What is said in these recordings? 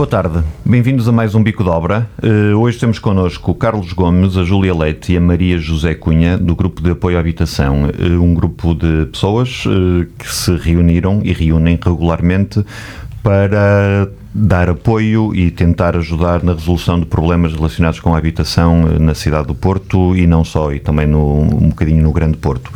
Boa tarde, bem-vindos a mais um Bico de Obra. Uh, hoje temos connosco Carlos Gomes, a Júlia Leite e a Maria José Cunha, do Grupo de Apoio à Habitação. Uh, um grupo de pessoas uh, que se reuniram e reúnem regularmente para dar apoio e tentar ajudar na resolução de problemas relacionados com a habitação eh, na cidade do Porto e não só, e também no, um bocadinho no Grande Porto.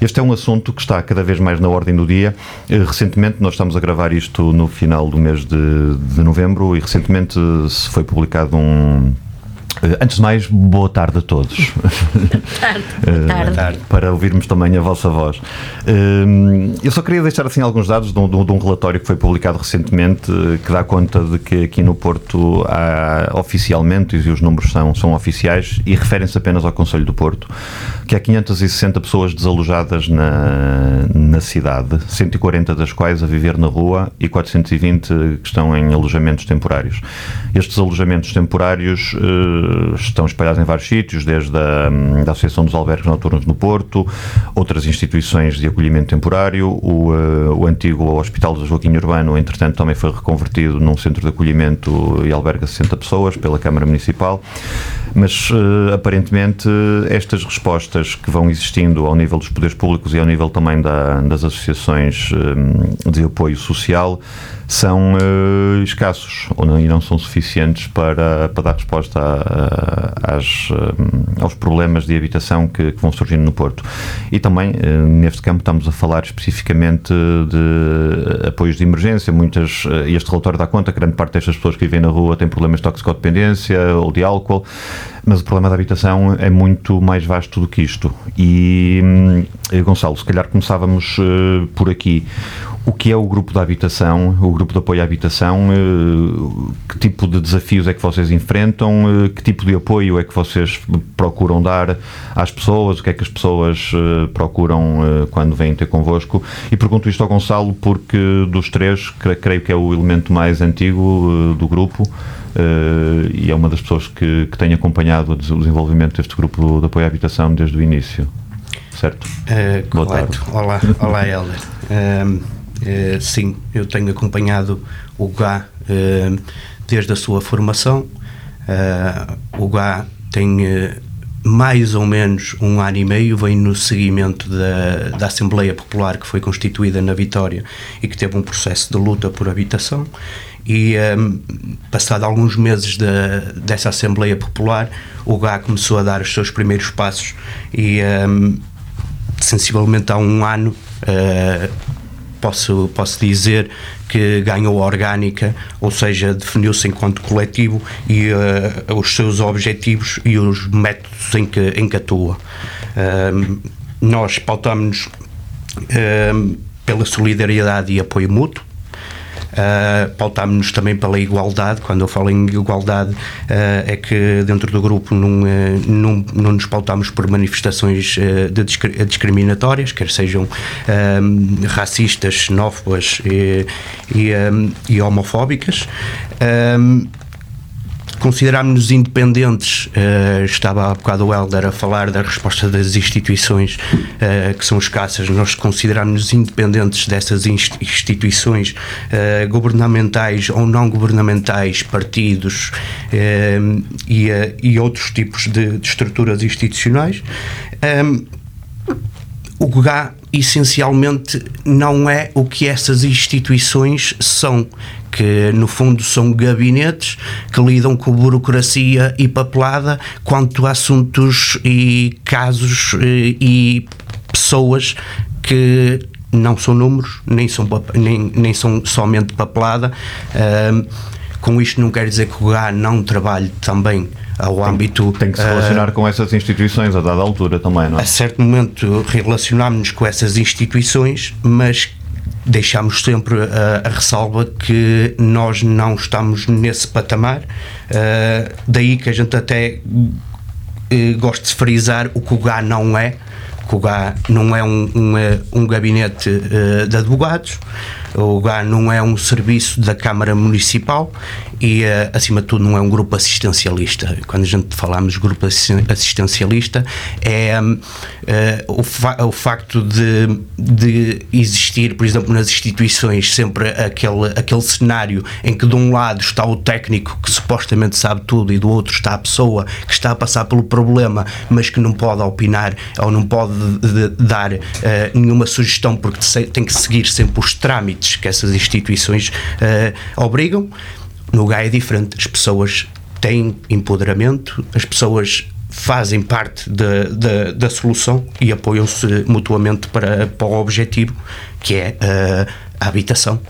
Este é um assunto que está cada vez mais na ordem do dia. Eh, recentemente, nós estamos a gravar isto no final do mês de, de novembro e recentemente se foi publicado um Antes de mais, boa tarde a todos. Tarde, boa tarde. Para ouvirmos também a vossa voz. Eu só queria deixar assim alguns dados de um, de um relatório que foi publicado recentemente eh, que dá conta de que aqui no Porto há oficialmente, e os números são, são oficiais, e referem-se apenas ao Conselho do Porto, que há 560 pessoas desalojadas na, na cidade, 140 das quais a viver na rua e 420 que estão em alojamentos temporários. Estes alojamentos temporários estão espalhados em vários sítios, desde a da Associação dos Albergues Noturnos no Porto, outras instituições de acolhimento temporário, o, uh, o antigo Hospital do Joaquim Urbano, entretanto, também foi reconvertido num centro de acolhimento e alberga 60 pessoas pela Câmara Municipal, mas uh, aparentemente estas respostas que vão existindo ao nível dos poderes públicos e ao nível também da, das associações de apoio social são uh, escassos ou não, e não são suficientes para, para dar resposta a, a, às, uh, aos problemas de habitação que, que, vão surgindo no Porto. E também, uh, neste campo, estamos a falar especificamente de apoios de emergência. Muitas, este relatório dá conta que grande parte destas pessoas que vivem na rua têm problemas de toxicodependência ou de álcool, mas o problema da habitação é muito mais vasto do que isto. E, hum, Gonçalo, se calhar começávamos por aqui o que é o grupo da habitação, o grupo de apoio à habitação, eh, que tipo de desafios é que vocês enfrentam, eh, que tipo de apoio é que vocês procuram dar às pessoas, o que é que as pessoas eh, procuram quando vêm ter convosco. E pergunto isto ao Gonçalo porque dos três, creio que é o elemento mais antigo do grupo. E é uma das pessoas que, que tem acompanhado o desenvolvimento deste grupo de apoio à habitação desde o início. Certo? Uh, correto. Olá, olá Helder. Uh, sim, eu tenho acompanhado o GA uh, desde a sua formação. Uh, o GA tem mais ou menos um ano e meio, vem no seguimento da, da Assembleia Popular que foi constituída na Vitória e que teve um processo de luta por habitação. E um, passado alguns meses de, dessa Assembleia Popular, o GA começou a dar os seus primeiros passos e um, sensivelmente há um ano uh, posso, posso dizer que ganhou orgânica, ou seja, definiu-se enquanto coletivo e uh, os seus objetivos e os métodos em que, em que atua. Uh, nós pautamos-nos uh, pela solidariedade e apoio mútuo, Uh, pautámos-nos também pela igualdade. Quando eu falo em igualdade, uh, é que dentro do grupo não, uh, não, não nos pautámos por manifestações de discriminatórias, quer sejam racistas, xenófobas e, e, e homofóbicas considerámos-nos independentes, uh, estava há bocado o Helder a falar da resposta das instituições uh, que são escassas, nós considerámos-nos independentes dessas instituições uh, governamentais ou não governamentais, partidos e, e, outros tipos de, de estruturas institucionais. Um, o GA essencialmente não é o que essas instituições são, que no fundo são gabinetes que lidam com burocracia e papelada quanto a assuntos e casos e, e pessoas que não são números, nem são, nem, nem são somente papelada. Com isto não quer dizer que o GA não trabalhe também ao âmbito. Tem que se relacionar uh, com essas instituições a dada altura também, não é? A certo momento relacionámos-nos com essas instituições, mas deixamos sempre a, a, ressalva que nós não estamos nesse patamar, uh, daí que a gente até eh, gosto de frisar o que o GA não é. Que o GA não é um, um, eh, um gabinete uh, de advogados, o GA não é um serviço da Câmara Municipal e, uh, acima de tudo, não é um grupo assistencialista. Quando a gente falamos grupo assistencialista, é um, uh, o, fa o, facto de, de, existir, por exemplo, nas instituições, sempre aquele, aquele cenário em que de um lado está o técnico que supostamente sabe tudo e do outro está a pessoa que está a passar pelo problema, mas que não pode opinar ou não pode de, de dar uh, nenhuma sugestão porque tem que seguir sempre os trâmites que essas instituições obrigam. No GAI é diferente, as pessoas têm empoderamento, as pessoas fazem parte da, da, da solução e apoiam-se mutuamente para, para o objetivo que é uh, a habitação.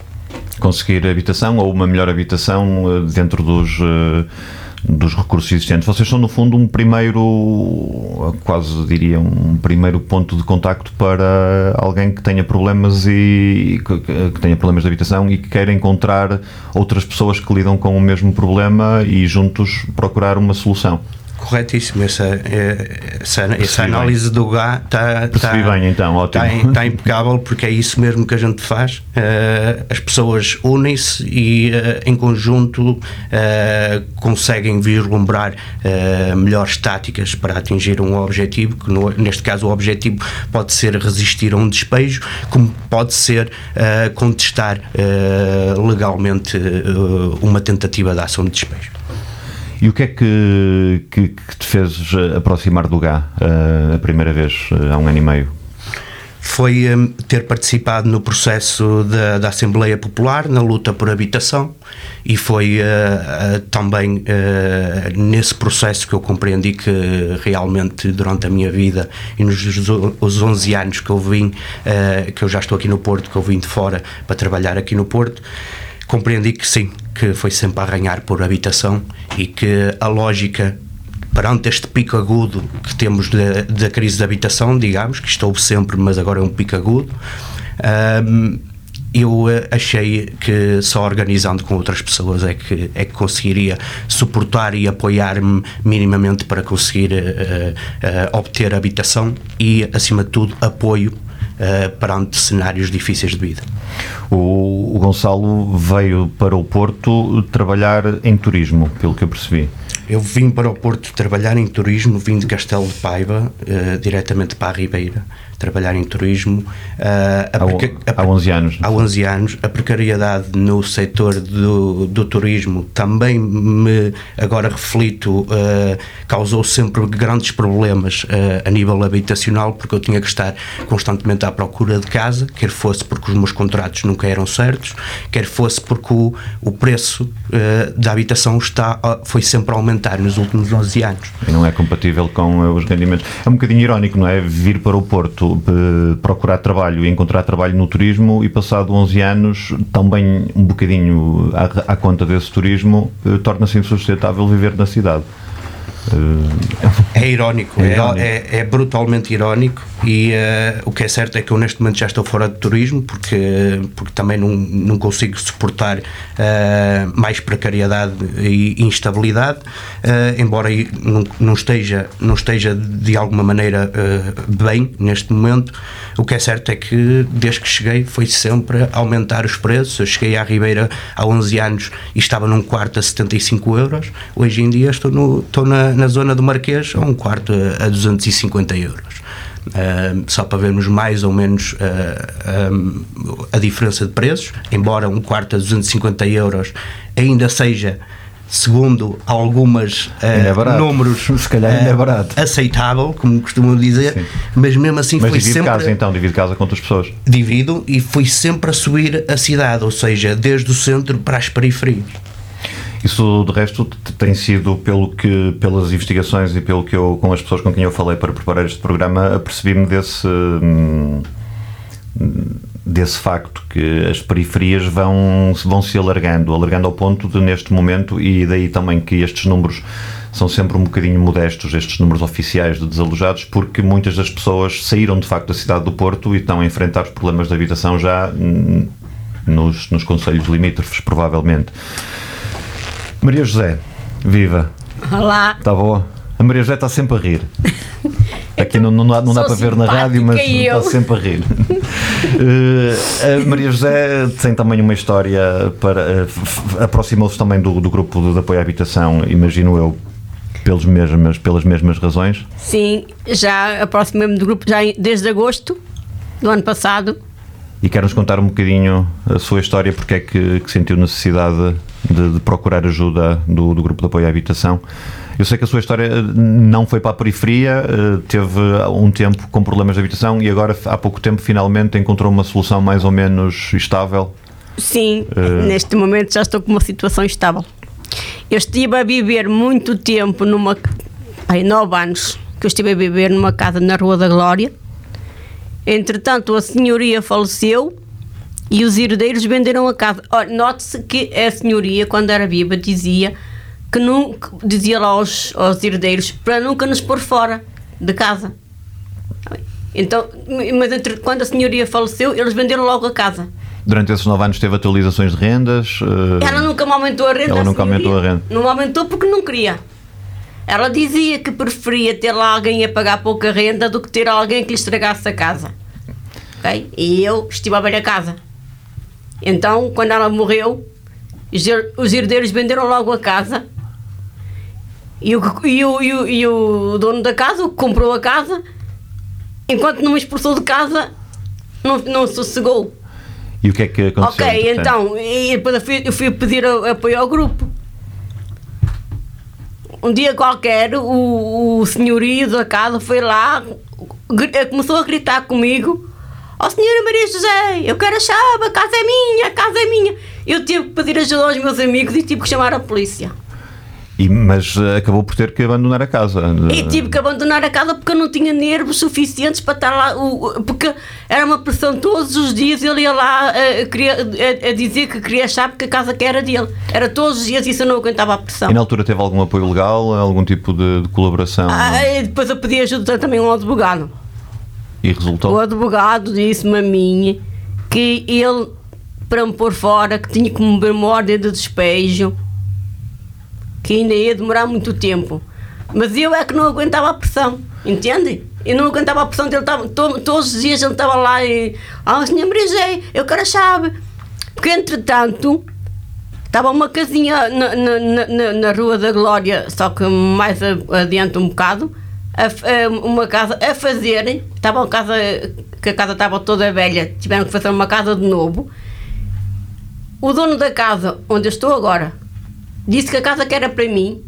Conseguir habitação ou uma melhor habitação uh, dentro dos. Uh dos recursos existentes. Vocês são, no fundo, um primeiro, quase diria, um primeiro ponto de contacto para alguém que tenha problemas e que tenha problemas de habitação e que queira encontrar outras pessoas que lidam com o mesmo problema e juntos procurar uma solução. Corretíssimo, essa, essa, essa análise bem. do GA está tá, bem, então, ótimo. Está, está impecável porque é isso mesmo que a gente faz. Uh, as pessoas unem-se e uh, em conjunto uh, conseguem vislumbrar melhores táticas para atingir um objetivo, que no, neste caso o objetivo pode ser resistir a um despejo, como pode ser contestar legalmente uma tentativa de ação de despejo. E o que é que, que, que te fez aproximar do GA uh, a primeira vez, uh, há um ano e meio? Foi um, ter participado no processo da, da, Assembleia Popular, na luta por habitação, e foi uh, também nesse processo que eu compreendi que realmente durante a minha vida e nos os 11 anos que eu vim, que eu já estou aqui no Porto, que eu vim de fora para trabalhar aqui no Porto, compreendi que sim, que foi sempre a arranhar por habitação e que a lógica perante este pico agudo que temos da crise de habitação, digamos, que estou sempre, mas agora é um pico agudo, um, eu achei que só organizando com outras pessoas é que, é que conseguiria suportar e apoiar-me minimamente para conseguir uh, uh, obter habitação e, acima de tudo, apoio uh, perante cenários difíceis de vida. O, o Gonçalo veio para o Porto trabalhar em turismo, pelo que eu percebi. Eu vim para o Porto trabalhar em turismo, vim de Castelo de Paiva, uh, diretamente para a Ribeira, trabalhar em turismo. Uh, há, há 11 anos. Há 11 anos. A precariedade no setor do, do turismo também me, agora reflito, uh, causou sempre grandes problemas a nível habitacional, porque eu tinha que estar constantemente à procura de casa, quer fosse porque os meus contratos nunca eram certos, quer fosse porque o, o preço da habitação está, foi sempre aumentado aumentar nos últimos 11 anos. E não é compatível com os rendimentos. É um bocadinho irónico, não é? Vir para o Porto, procurar trabalho e encontrar trabalho no turismo e passado 11 anos, também um bocadinho à, à conta desse turismo, eh, torna-se insustentável viver na cidade. É irónico, é, irónico. é, é, é brutalmente irónico e uh, o que é certo é que eu neste momento já estou fora de turismo porque, porque também não, não consigo suportar uh, mais precariedade e instabilidade, uh, embora não, não, esteja, não esteja de alguma maneira bem neste momento. O que é certo é que desde que cheguei foi sempre aumentar os preços. Eu cheguei à Ribeira há 11 anos e estava num quarto a 75 euros. Hoje em dia estou, no, estou na, na zona do Marquês a um quarto a, a 250 euros. Uh, só para vermos mais ou menos uh, um, a diferença de preços, embora um quarto a 250 euros ainda seja segundo algumas uh, é números se calhar ainda é barato. aceitável, como costumam dizer, Sim. mas mesmo assim mas foi divide sempre casa então, divide casa com outras pessoas. Divido e fui sempre a subir a cidade, ou seja, desde o centro para as periferias. Isso, de resto, tem sido, pelo que, pelas investigações e pelo que eu, com as pessoas com quem eu falei para preparar este programa, apercebi-me desse, hum, desse facto que as periferias vão, vão se alargando, alargando ao ponto de, neste momento, e daí também que estes números são sempre um bocadinho modestos, estes números oficiais de desalojados, porque muitas das pessoas saíram de facto da cidade do Porto e estão a enfrentar os problemas de habitação já hum, nos, nos conselhos limítrofes, provavelmente. Maria José, viva! Olá! Está boa? A Maria José está sempre a rir. Aqui não, não, dá, não dá para ver na rádio, mas está sempre a rir. Eh, a Maria José tem também uma história para. f- Aproximou-se também do, do grupo de, apoio à habitação, imagino eu, pelos mesmas, pelas mesmas razões. Sim, já aproximei-me do grupo já desde agosto do ano passado. E quer-nos contar um bocadinho a sua história, porque é que, que sentiu necessidade de, de procurar ajuda do, do grupo de apoio à habitação. Eu sei que a sua história eh, não foi para a periferia, eh, teve um tempo com problemas de habitação e agora, há pouco tempo, finalmente encontrou uma solução mais ou menos estável. Sim, Eh. neste momento já estou com uma situação estável. Eu estive a viver muito tempo numa. Ai, nove anos que eu estive a viver numa casa na Rua da Glória. Entretanto, a senhoria faleceu e os herdeiros venderam a casa. Note-se que a senhoria, quando era viva, dizia que nunca, dizia lá aos, aos herdeiros para nunca nos pôr fora de casa. Então, mas entre, quando a senhoria faleceu, eles venderam logo a casa. Durante esses nove anos teve atualizações de rendas. eh, Ela nunca me aumentou a renda. Ela nunca senhoria. aumentou a renda. Não aumentou porque não queria. Ela dizia que preferia ter lá alguém a pagar pouca renda do que ter alguém que lhe estragasse a casa. Ok? E eu estive a ver a casa. Então, quando ela morreu, os her- os herdeiros venderam logo a casa. E o, e o, e o, e o dono da casa, o que comprou a casa, enquanto não me expulsou de casa, não, não sossegou. E o que é que aconteceu? Ok, então, e depois eu fui, eu fui pedir apoio ao grupo. Um dia qualquer, o, o senhorio da casa foi lá, começou a gritar comigo: Ó senhora Maria José, eu quero a chave, a casa é minha, a casa é minha. Eu tive que pedir ajuda aos meus amigos e tive que chamar a polícia. E- mas eh, acabou por ter que abandonar a casa. E tive que abandonar a casa porque eu não tinha nervos suficientes para estar lá. Porque era uma pressão todos os dias. Ele ia lá eh, queria, a, a dizer que queria achar porque a casa que era dele. Era todos os dias e isso eu não aguentava a pressão. E na altura teve algum apoio legal, algum tipo de, de colaboração Ah, depois eu pedi ajuda também a um advogado. E O resultou? advogado disse-me a mim que ele, para me pôr fora, que tinha que me ver uma ordem de despejo, que ainda ia demorar muito tempo. Mas eu é que não aguentava a pressão, entende? Eu não aguentava a pressão dele, estava, to- todos os dias ele estava lá e. Ah, senhor Maria eu quero a chave. Porque entretanto. Estava uma casinha na, na, na- na, Rua da Glória, só que mais adiante um bocado, a a- uma casa a fazerem. Estava uma casa, que a casa estava toda velha, tiveram que fazer uma casa de novo. O dono da casa, onde eu estou agora, disse que a casa que era para mim.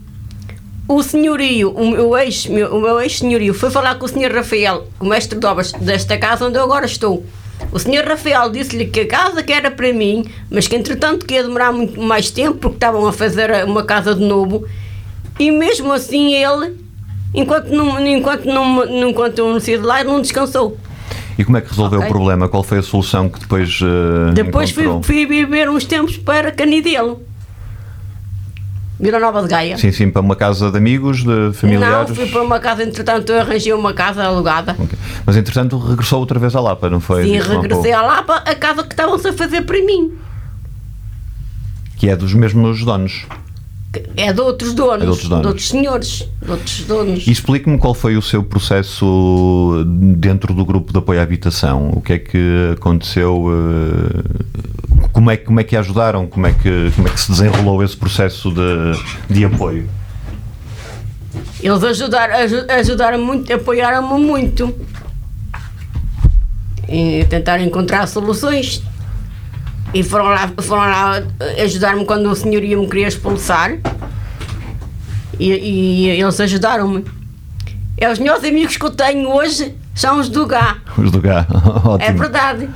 O senhorio, o meu ex, meu- o meu ex-senhorio, foi falar com o senhor Rafael, o mestre de obras desta casa onde eu agora estou. O senhor Rafael disse-lhe que a casa que era para mim, mas que entretanto que ia demorar muito mais tempo porque estavam a fazer uma casa de novo. E mesmo assim ele, enquanto não, enquanto não, enquanto eu não saí de lá, ele não descansou. E como é que resolveu Ok. o problema? Qual foi a solução que depois eh, Depois fui, fui viver uns tempos para Canidelo. Vila Nova de Gaia. Sim, sim, para uma casa de amigos, de familiares. Não, fui para uma casa, entretanto eu arranjei uma casa alugada. Ok. Mas entretanto regressou outra vez à Lapa, não foi? Sim, regressei à Lapa, a casa que estavam-se a fazer para mim. Que é dos mesmos donos. É de outros donos, É de outros donos. senhores, de outros donos. E explique-me qual foi o seu processo dentro do grupo de apoio à habitação. O que é que aconteceu? eh, Como é, que- como é que a ajudaram? Como é que, como é que se desenrolou esse processo de, de apoio? Eles ajudaram, aju- ajudaram muito, apoiaram-me muito. E tentaram encontrar soluções. E foram lá, foram lá ajudar-me quando o senhorio me queria expulsar. E, e eles ajudaram-me. É os meus amigos que eu tenho hoje são os do GA. Os do GA. Ótimo. É verdade.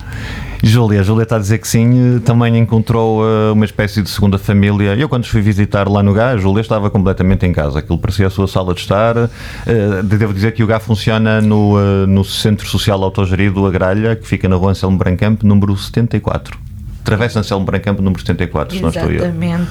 Júlia, a Júlia está a dizer que sim, eh, também encontrou eh, uma espécie de segunda família. Eu, quando fui visitar lá no GA, a Júlia estava completamente em casa. Aquilo parecia a sua sala de estar. Eh, Devo dizer que o GA funciona no, eh, no Centro Social Autogerido Agralha, que fica na rua Anselmo Brancamp, número 74. Travessa Anselmo Brancamp, número 74, se não estou eu. Exatamente.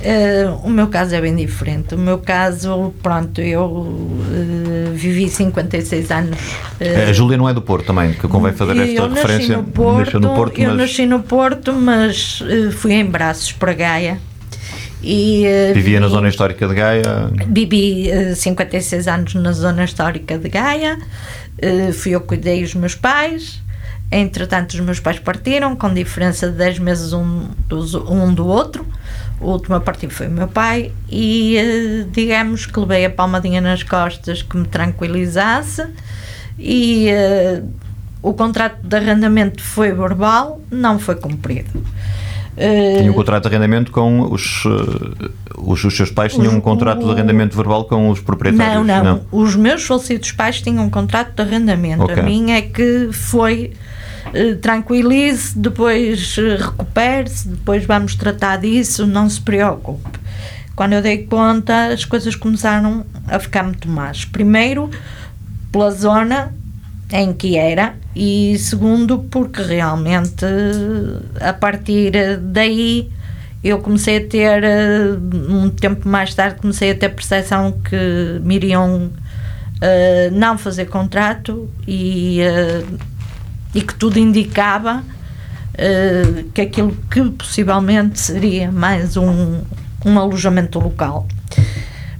Eh, o meu caso é bem diferente. O meu caso, pronto, eu eh, vivi 56 anos. eh, A Júlia não é do Porto também, que convém fazer esta eu nasci referência. no Porto, Nasceu no Porto, eu mas nasci no Porto, mas fui em braços para Gaia E, Vivia na vivi- zona histórica de Gaia. Vivi eh, 56 anos na zona histórica de Gaia, fui eu que cuidei os meus pais. Entretanto, os meus pais partiram, com diferença de 10 meses um, dos- um do outro. O último a partir foi o meu pai, e eh, digamos que levei a palmadinha nas costas que me tranquilizasse. E eh, o contrato de arrendamento foi verbal, não foi cumprido. Eh, Tinha um contrato de arrendamento com os, os, os seus pais, tinham Os- um contrato de arrendamento verbal com os proprietários. Não, não, Os meus falecidos pais tinham um contrato de arrendamento. Ok. A minha é que foi tranquilize, depois eh, recupere-se, depois vamos tratar disso, não se preocupe. Quando eu dei conta, as coisas começaram a ficar muito más. Primeiro, pela zona em que era, e segundo, porque realmente eh, a partir daí eu comecei a ter, eh, um tempo mais tarde, comecei a ter percepção que me iriam eh, não fazer contrato e, eh, e que tudo indicava eh, que aquilo que possivelmente seria mais um, um alojamento local.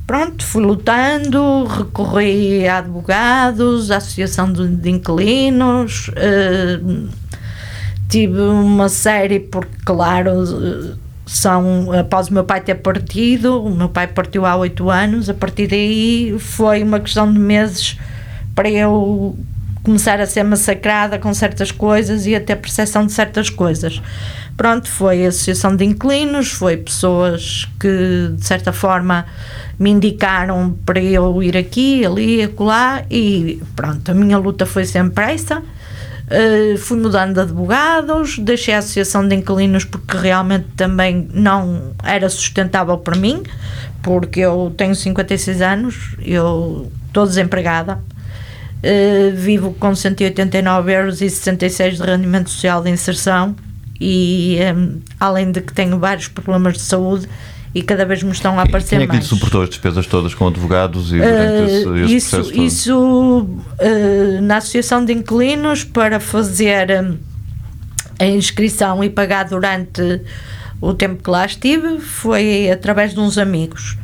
Pronto, fui lutando, recorri a advogados, à Associação de, de Inquilinos, eh, tive uma série, porque, claro, são após o meu pai ter partido, o meu pai partiu há oito anos, a partir daí foi uma questão de meses para eu começar a ser massacrada com certas coisas e a ter percepção de certas coisas. Pronto, foi a Associação de Inquilinos, foi pessoas que de certa forma me indicaram para eu ir aqui, ali, acolá e pronto, a minha luta foi sempre essa. Uh, fui mudando de advogados, deixei a Associação de Inquilinos porque realmente também não era sustentável para mim, porque eu tenho 56 anos, eu estou desempregada, uh, vivo com 189 euros e 66 de rendimento social de inserção e um, além de que tenho vários problemas de saúde e cada vez me estão a aparecer Quem é que mais. suportou as despesas todas com advogados e durante esse, Uh, esse isso, isso uh, na Associação de Inquilinos para fazer um, a inscrição e pagar durante o tempo que lá estive foi através de uns amigos.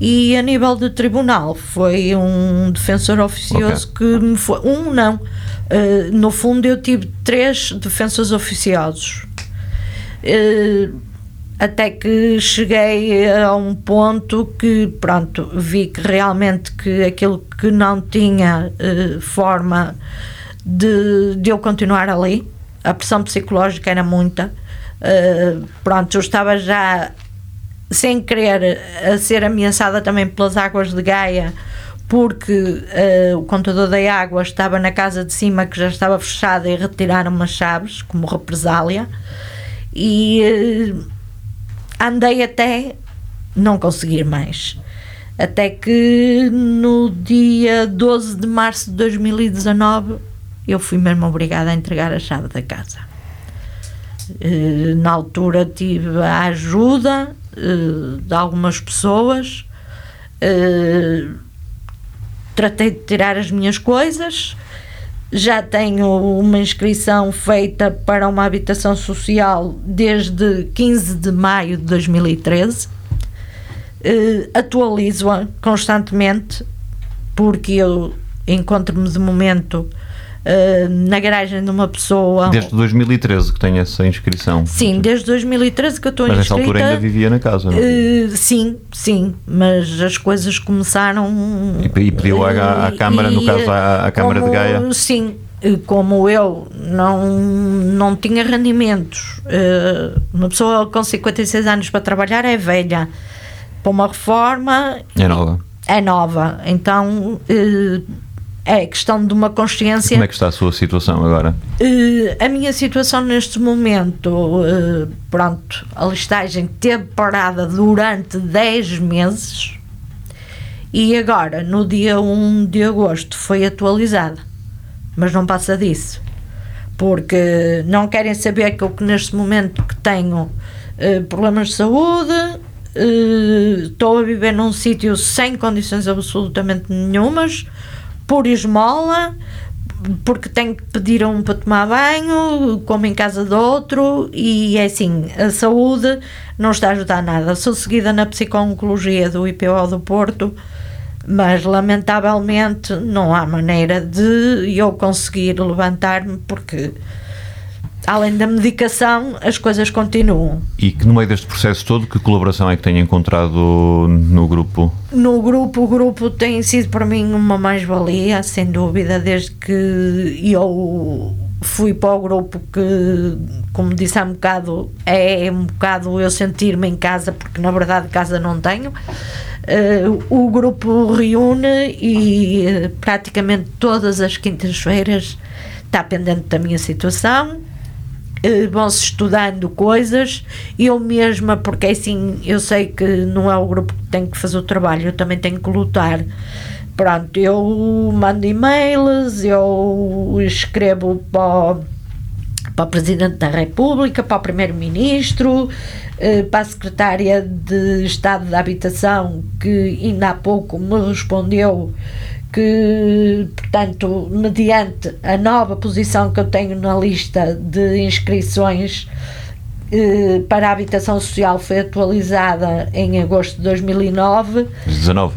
E a nível de tribunal foi um defensor oficioso que me foi. Um não. Uh, no fundo eu tive três defensores oficiosos. Uh, até que cheguei a um ponto que, pronto, vi que realmente que aquilo que não tinha eh, forma de, de eu continuar ali, a pressão psicológica era muita, eh, pronto, eu estava já sem querer a ser ameaçada também pelas águas de Gaia, porque eh, o contador da água estava na casa de cima que já estava fechada e retiraram as chaves como represália e eh, andei até não conseguir mais. Até que no dia 12 de março de 2019 eu fui mesmo obrigada a entregar a chave da casa. Eh, Na altura tive a ajuda eh, de algumas pessoas, eh, tratei de tirar as minhas coisas, já tenho uma inscrição feita para uma habitação social desde 15 de maio de 2013. Uh, Atualizo-a constantemente porque eu encontro-me de momento uh, na garagem de uma pessoa. Desde 2013 que tem essa inscrição. Sim, desde 2013 que eu estou Mas nessa inscrita. altura ainda vivia na casa, não? é? Uh, sim, sim, mas as coisas começaram. E- e pediu à- à Câmara, no caso, à- à Câmara de como- Gaia? Sim, eh, como eu não, não tinha rendimentos, eh, uma pessoa com 56 anos para trabalhar é velha, para uma reforma É nova. é nova, então eh, é questão de uma consciência. Como é que está a sua situação agora? Eh, a minha situação neste momento, eh, pronto, a listagem teve parada durante 10 meses e agora, no dia 1 de agosto, foi atualizada. Mas não passa disso. Porque não querem saber que eu que neste momento que tenho eh, problemas de saúde, estou a viver num sítio sem condições absolutamente nenhumas, por esmola, porque tenho que pedir a um para tomar banho, como em casa do outro, e é assim, a saúde não está a ajudar nada. Sou seguida na psico-oncologia do IPO do Porto, mas lamentavelmente não há maneira de eu conseguir levantar-me porque além da medicação as coisas continuam. E que no meio deste processo todo, que colaboração é que tem encontrado no grupo? No grupo, o grupo tem sido para mim uma mais-valia, sem dúvida, desde que eu fui para o grupo que, como disse há um bocado, é um bocado eu sentir-me em casa, porque na verdade casa não tenho. Uh, o grupo reúne e uh, praticamente todas as quintas-feiras está pendente da minha situação. Uh, vão-se estudando coisas, eu mesma, porque assim eu sei que não é o grupo que tem que fazer o trabalho, eu também tenho que lutar. Pronto, eu mando e-mails, eu escrevo para para o Presidente da República, para o Primeiro-Ministro, eh, para a Secretária de Estado da Habitação, que ainda há pouco me respondeu que, portanto, mediante a nova posição que eu tenho na lista de inscrições eh, para a habitação social foi atualizada em agosto de 2009. 19.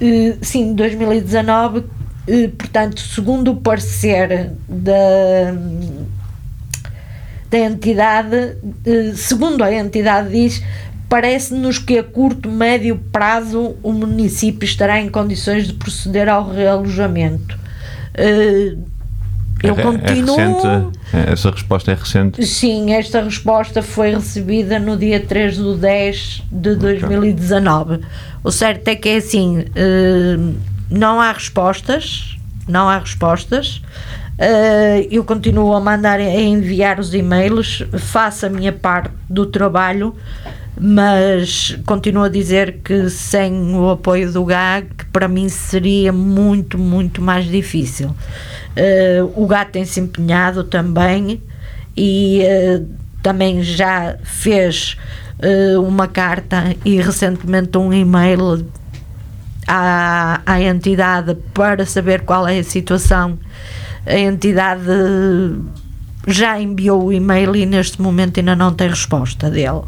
Eh, sim, 2019, eh, portanto, segundo o parecer da da entidade, segundo a entidade diz, parece-nos que a curto, médio prazo o município estará em condições de proceder ao realojamento. Eh, eu é, continuo. É recente, essa resposta é recente? Sim, esta resposta foi recebida no dia 3 de 10 de 2019. O certo é que é assim: eh, não há respostas, não há respostas. Uh, eu continuo a mandar a enviar os e-mails, faço a minha parte do trabalho, mas continuo a dizer que sem o apoio do GAG, para mim seria muito, muito mais difícil. Uh, o GAG tem se empenhado também e uh, também já fez uma carta e recentemente um e-mail à, à entidade para saber qual é a situação a entidade já enviou o e-mail e neste momento ainda não tem resposta dele.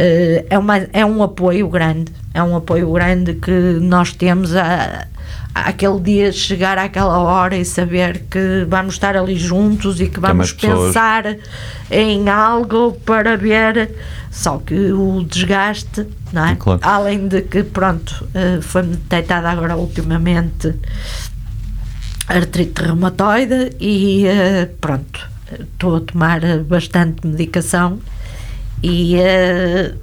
Eh, é, uma, é um apoio grande, é um apoio grande que nós temos a, a aquele dia chegar àquela hora e saber que vamos estar ali juntos e que vamos pensar em algo para ver, só que o desgaste, não é? Claro. Além de que, pronto, eh, foi-me detectada agora ultimamente artrite reumatoide e uh, pronto, estou a tomar bastante medicação e uh,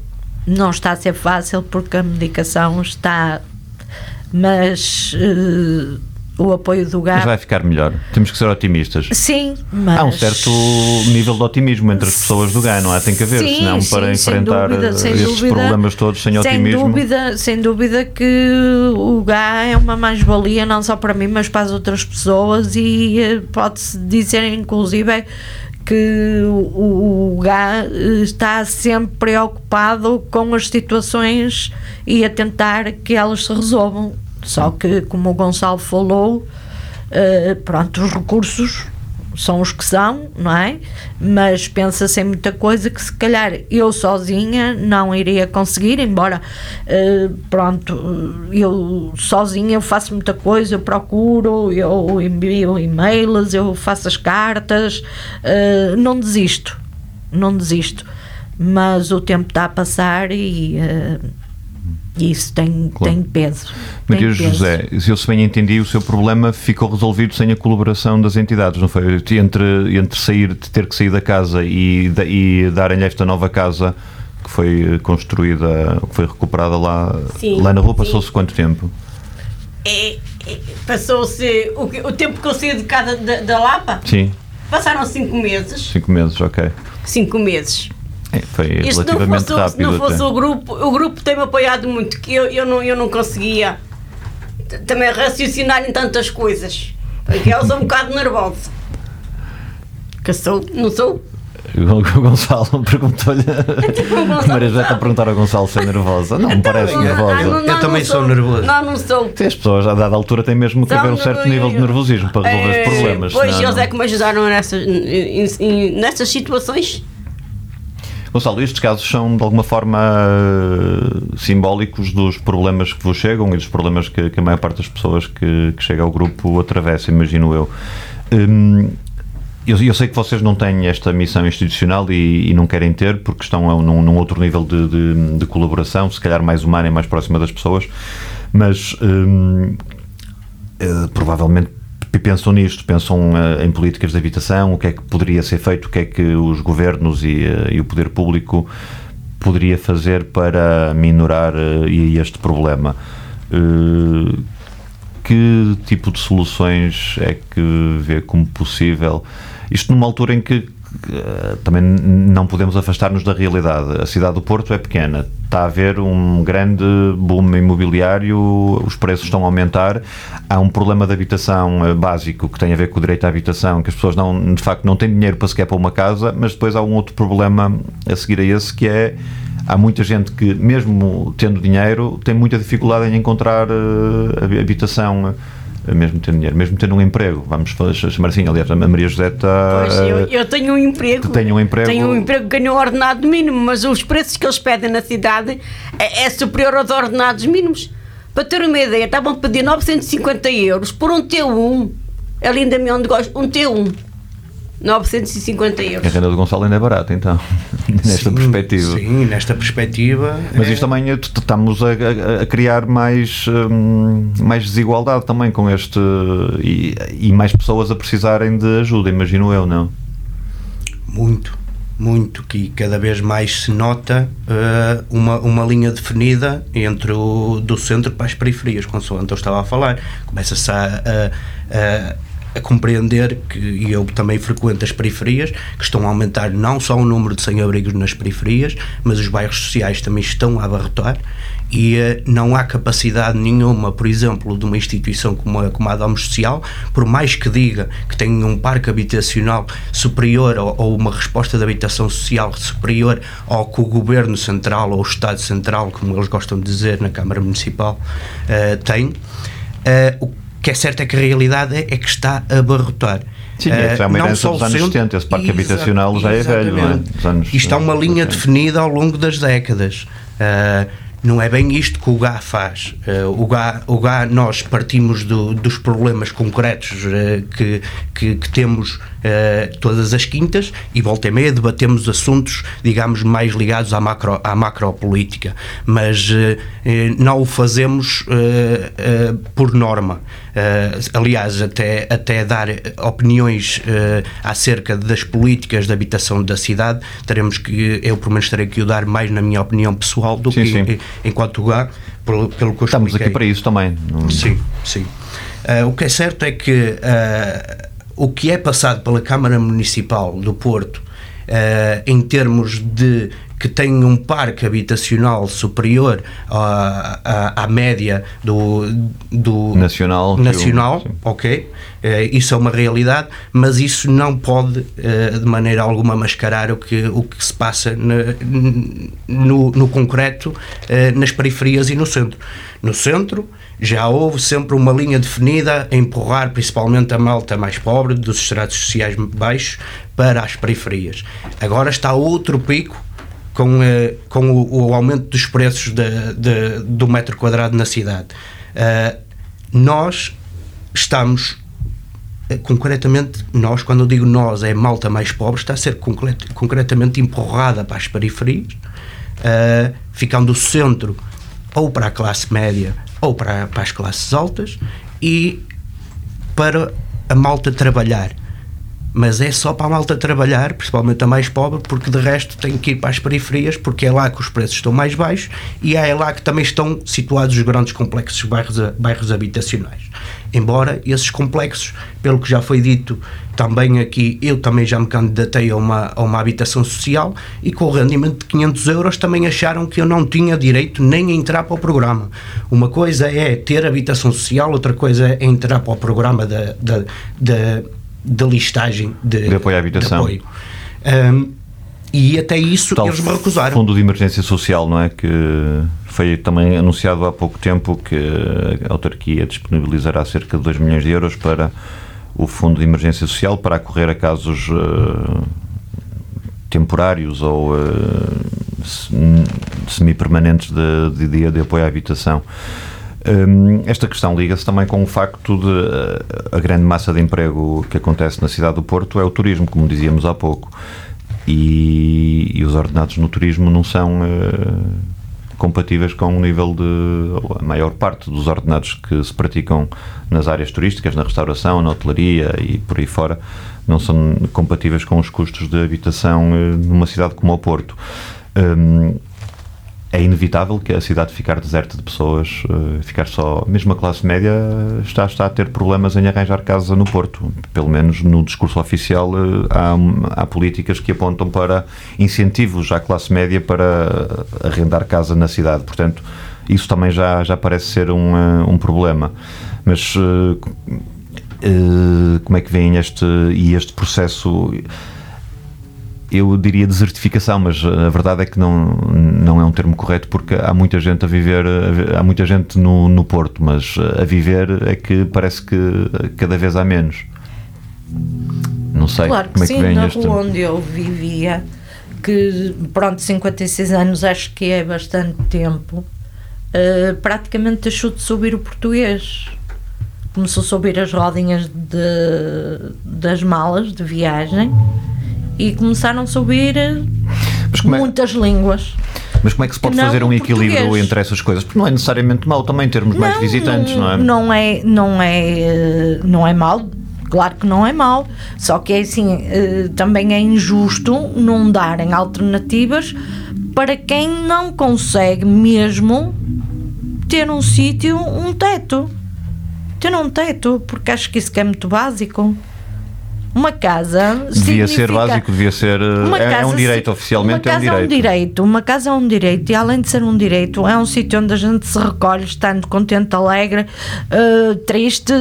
não está a ser fácil porque a medicação está, mas uh, o apoio do GAP. Mas vai ficar melhor. Temos que ser otimistas. Sim, mas. Há um certo nível de otimismo entre as pessoas do GAN, não há? Tem que haver, sim, senão para sim, enfrentar dúvida, estes dúvida, problemas todos sem, sem otimismo. Dúvida, sem dúvida que o GAN é uma mais-valia, não só para mim, mas para as outras pessoas, e eh, pode-se dizer, inclusive, que o, o GA está sempre preocupado com as situações e a tentar que elas se resolvam. Só que, como o Gonçalo falou, uh, pronto, os recursos são os que são, não é? Mas pensa-se em muita coisa que se calhar eu sozinha não iria conseguir, embora uh, pronto, eu sozinha eu faço muita coisa, eu procuro, eu envio e-mails, eu faço as cartas, uh, não desisto, não desisto. Mas o tempo está a passar e uh, isso tem, claro. tem peso. Maria José, se eu se bem entendi, o seu problema ficou resolvido sem a colaboração das entidades, não foi? Entre, entre sair, ter que sair da casa e, e darem-lhe esta nova casa que foi construída, que foi recuperada lá, sim, lá na rua, passou-se quanto tempo? É, é, passou-se o, o, tempo que eu saí de casa da, da Lapa? Sim. Passaram cinco meses. Cinco meses, ok. Cinco meses. É, foi Isto relativamente não fosse, rápido. Se não fosse até. o grupo, o grupo tem-me apoiado muito, que eu, eu, não, eu não conseguia também raciocinar em tantas coisas. Porque eu sou um bocado nervosa. Que sou, não sou? O Gonçalo perguntou-lhe. A Maria José está a perguntar ao Gonçalo se é nervosa. Não, me parece Ah, nervosa. não, Eu não, também não sou nervoso. Não, não sou. Sim, as pessoas, a dada altura, têm mesmo que Não, haver um não, certo não, nível de nervosismo para resolver os É, problemas. Pois, senão eles não- é que me ajudaram nessas, nessas situações. Gonçalo, estes casos são de alguma forma eh, simbólicos dos problemas que vos chegam e dos problemas que, que a maior parte das pessoas que, que chega ao grupo atravessa, imagino eu. Hum, eu, eu sei que vocês não têm esta missão institucional e, e não querem ter porque estão num, num outro nível de, de- de colaboração, se calhar mais humana e mais próxima das pessoas, mas hum, eh, provavelmente pensam nisto, pensam eh, em políticas de habitação, o que é que poderia ser feito, o que é que os governos e, eh, e o poder público poderia fazer para minorar eh, este problema. Que tipo de soluções é que vê como possível? Isto numa altura em que também n- não podemos afastar-nos da realidade. A cidade do Porto é pequena, está a haver um grande boom imobiliário, os preços estão a aumentar, há um problema de habitação eh, básico que tem a ver com o direito à habitação, que as pessoas não, de facto não têm dinheiro para sequer para uma casa, mas depois há um outro problema a seguir a esse que é há muita gente que, mesmo tendo dinheiro, tem muita dificuldade em encontrar eh, habitação, eh, mesmo tendo dinheiro, mesmo tendo um emprego. Vamos chamar assim. Aliás, a Maria José está. Pois, eu, eu tenho um emprego. Tem um emprego- Tenho um emprego que ganho o ordenado mínimo, mas os preços que eles pedem na cidade é, é superior aos ordenados mínimos. Para ter uma ideia, estavam a pedir 950 euros por um T1. É lindamente onde gosto. Um T1. 950 A euros. renda do Gonçalo ainda é barata, então, nesta Sim, perspectiva. Sim, nesta perspectiva. Mas é- isto também eh, estamos a, a- a criar mais, hum, mais desigualdade também com este e, e mais pessoas a precisarem de ajuda, imagino eu, não? Muito, muito, que cada vez mais se nota eh, uma, uma linha definida entre o do centro para as periferias, consoante eu estava a falar. Começa-se a, a, a, compreender que, e eu também frequento as periferias, que estão a aumentar não só o número de sem-abrigos nas periferias, mas os bairros sociais também estão a abarrotar e eh, não há capacidade nenhuma, por exemplo, de uma instituição como a, como a Social, por mais que diga que tem um parque habitacional superior ou, ou uma resposta de habitação social superior ao que o Governo Central ou o Estado Central, como eles gostam de dizer na Câmara Municipal, eh, tem, o que é certo é que a realidade é, que está a abarrotar. Sim, Eh, é, já é uma não herança só dos anos centro- 70, esse parque habitacional já é velho, não é? exatamente. Dos anos- Isto é uma linha 80. definida ao longo das décadas. Ah, não é bem isto que o GA faz. Ah, o, GA, o GA, nós partimos do- dos problemas concretos ah, que, que, que temos todas as quintas e volta e meia debatemos assuntos, digamos, mais ligados à, macro, à macropolítica. Mas eh, não o fazemos por norma. Ah, aliás, até, até dar opiniões ah, acerca das políticas de habitação da cidade, teremos que, eu pelo menos terei que o dar mais na minha opinião pessoal do Sim, que sim. enquanto lugar, pelo, pelo que eu Estamos expliquei. aqui para isso também. Sim, sim. Ah, o que é certo é que ah, o que é passado pela Câmara Municipal do Porto ah, em termos de que tem um parque habitacional superior à, à, à média do, do Nacional, nacional sim. ok, eh, isso é uma realidade, mas isso não pode eh, de maneira alguma mascarar o que, o que se passa na- no, no concreto eh, nas periferias e no centro. No centro já houve sempre uma linha definida a empurrar principalmente a malta mais pobre dos estratos sociais baixos para as periferias. Agora está outro pico com, eh, com o, o aumento dos preços da- da- do metro quadrado na cidade. Eh, nós estamos eh, concretamente nós, quando eu digo nós, é malta mais pobre, está a ser concret- concretamente empurrada para as periferias, eh, ficando o centro ou para a classe média ou para, para as classes altas e para a malta trabalhar. Mas é só para a malta trabalhar, principalmente a mais pobre, porque de resto tem que ir para as periferias, porque é lá que os preços estão mais baixos e é lá que também estão situados os grandes complexos bairros, bairros habitacionais. Embora esses complexos, pelo que já foi dito também aqui, eu também já me candidatei a uma, a uma habitação social e com o rendimento de 500 euros também acharam que eu não tinha direito nem a entrar para o programa. Uma coisa é ter habitação social, outra coisa é entrar para o programa da, da, listagem de, De apoio à habitação. de apoio. Ahm, E até isso Tal eles me recusaram. Fundo de Emergência Social, não é? Que foi também anunciado há pouco tempo que a autarquia disponibilizará cerca de 2 milhões de euros para o Fundo de Emergência Social para acorrer a casos uh, temporários ou uh, semi-permanentes de, de dia de apoio à habitação. Um, esta questão liga-se também com o facto de uh, a grande massa de emprego que acontece na cidade do Porto é o turismo, como dizíamos há pouco. E, e os ordenados no turismo não são uh, compatíveis com o nível de. a maior parte dos ordenados que se praticam nas áreas turísticas, na restauração, na hotelaria e por aí fora, não são compatíveis com os custos de habitação uh, numa cidade como o Porto. Um, é inevitável que a cidade ficar deserta de pessoas, uh, ficar só. Mesmo a classe média está, está a ter problemas em arranjar casa no Porto. Pelo menos no discurso oficial uh, há, há políticas que apontam para incentivos à classe média para arrendar casa na cidade. Portanto, isso também já, já parece ser um, uh, um problema. Mas como é que vem este, e este processo? Eu diria desertificação, mas a verdade é que não, não é um termo correto porque há muita gente a viver, há muita gente no, no Porto, mas a viver é que parece que cada vez há menos. Não sei claro como é que sim, vem na este. rua onde eu vivia, que pronto, 56 anos acho que é bastante tempo, uh, praticamente deixou de subir o português. Começou a subir as rodinhas de, das malas de viagem e começaram a subir é- muitas línguas. Mas como é que se pode Não fazer um equilíbrio português. entre essas coisas? Porque não é necessariamente mau também termos mais visitantes, não, é? Não é, não é, eh, não é mau. Claro que não é mau, só que é assim, eh, também é injusto não darem alternativas para quem não consegue mesmo ter um sítio, um teto. Ter um teto, porque acho que isso que é muito básico. Uma casa Devia ser básico, devia ser. uma É, é um casa direito, se- oficialmente uma é um casa direito. direito. Uma casa é um direito e além de ser um direito, é um sítio onde a gente se recolhe, estando contente, alegre, eh, triste.